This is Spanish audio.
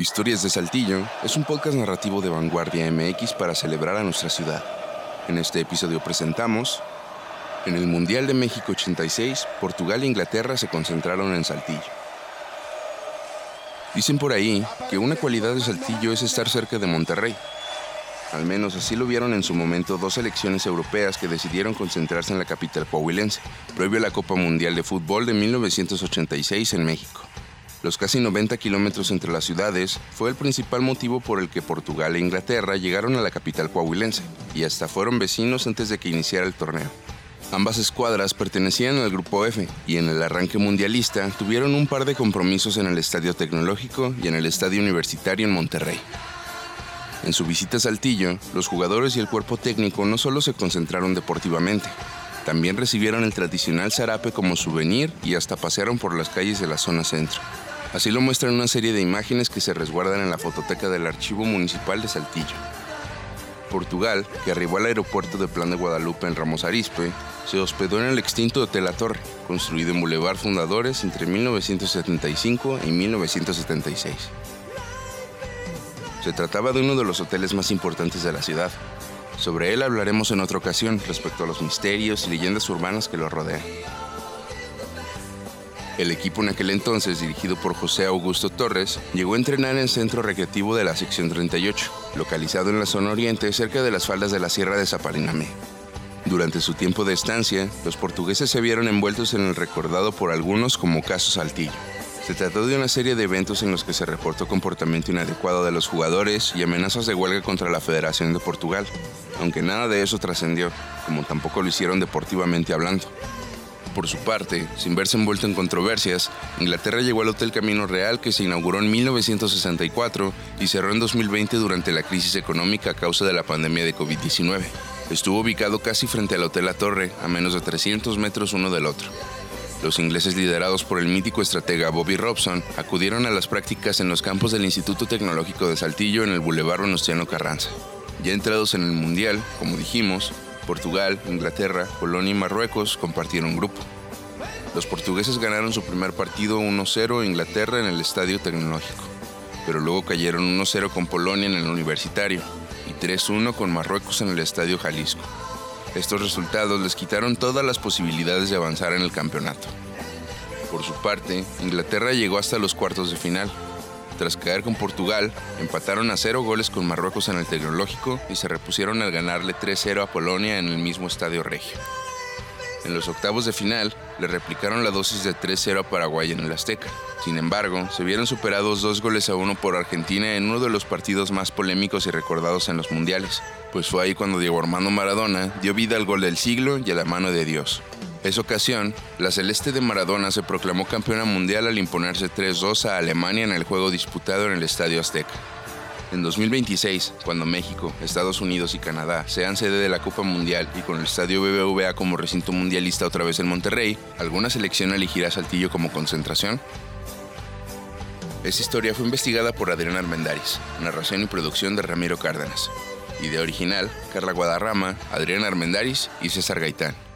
Historias de Saltillo es un podcast narrativo de Vanguardia MX para celebrar a nuestra ciudad. En este episodio presentamos En el Mundial de México 86, Portugal e Inglaterra se concentraron en Saltillo. Dicen por ahí que una cualidad de Saltillo es estar cerca de Monterrey. Al menos así lo vieron en su momento dos selecciones europeas que decidieron concentrarse en la capital coahuilense, previo la Copa Mundial de Fútbol de 1986 en México. Los casi 90 kilómetros entre las ciudades fue el principal motivo por el que Portugal e Inglaterra llegaron a la capital coahuilense, y hasta fueron vecinos antes de que iniciara el torneo. Ambas escuadras pertenecían al Grupo F y en el arranque mundialista tuvieron un par de compromisos en el Estadio Tecnológico y en el Estadio Universitario en Monterrey. En su visita a Saltillo, los jugadores y el cuerpo técnico no solo se concentraron deportivamente, también recibieron el tradicional zarape como souvenir y hasta pasearon por las calles de la zona centro. Así lo muestran una serie de imágenes que se resguardan en la fototeca del Archivo Municipal de Saltillo. Portugal, que arribó al aeropuerto de Plan de Guadalupe en Ramos Arizpe, se hospedó en el extinto Hotel La Torre, construido en Boulevard Fundadores entre 1975 y 1976. Se trataba de uno de los hoteles más importantes de la ciudad. Sobre él hablaremos en otra ocasión respecto a los misterios y leyendas urbanas que lo rodean. El equipo en aquel entonces, dirigido por José Augusto Torres, llegó a entrenar en el centro recreativo de la sección 38, localizado en la zona oriente cerca de las faldas de la Sierra de Zaparinamé. Durante su tiempo de estancia, los portugueses se vieron envueltos en el recordado por algunos como caso Saltillo. Se trató de una serie de eventos en los que se reportó comportamiento inadecuado de los jugadores y amenazas de huelga contra la Federación de Portugal, aunque nada de eso trascendió, como tampoco lo hicieron deportivamente hablando. Por su parte, sin verse envuelto en controversias, Inglaterra llegó al Hotel Camino Real que se inauguró en 1964 y cerró en 2020 durante la crisis económica a causa de la pandemia de COVID-19. Estuvo ubicado casi frente al Hotel La Torre, a menos de 300 metros uno del otro. Los ingleses liderados por el mítico estratega Bobby Robson acudieron a las prácticas en los campos del Instituto Tecnológico de Saltillo en el Boulevard Venustiano Carranza. Ya entrados en el Mundial, como dijimos, Portugal, Inglaterra, Polonia y Marruecos compartieron grupo. Los portugueses ganaron su primer partido 1-0 en Inglaterra en el Estadio Tecnológico, pero luego cayeron 1-0 con Polonia en el Universitario y 3-1 con Marruecos en el Estadio Jalisco. Estos resultados les quitaron todas las posibilidades de avanzar en el campeonato. Por su parte, Inglaterra llegó hasta los cuartos de final, tras caer con Portugal, empataron a cero goles con Marruecos en el Tecnológico y se repusieron al ganarle 3-0 a Polonia en el mismo Estadio Regio. En los octavos de final, le replicaron la dosis de 3-0 a Paraguay en el Azteca. Sin embargo, se vieron superados dos goles a uno por Argentina en uno de los partidos más polémicos y recordados en los mundiales, pues fue ahí cuando Diego Armando Maradona dio vida al gol del siglo y a la mano de Dios. Esa ocasión, la Celeste de Maradona se proclamó campeona mundial al imponerse 3-2 a Alemania en el juego disputado en el Estadio Azteca. En 2026, cuando México, Estados Unidos y Canadá sean sede de la Copa Mundial y con el Estadio BBVA como recinto mundialista otra vez en Monterrey, ¿alguna selección elegirá Saltillo como concentración? Esta historia fue investigada por Adrián Armendáriz, narración y producción de Ramiro Cárdenas. Idea original, Carla Guadarrama, Adrián Armendáriz y César Gaitán.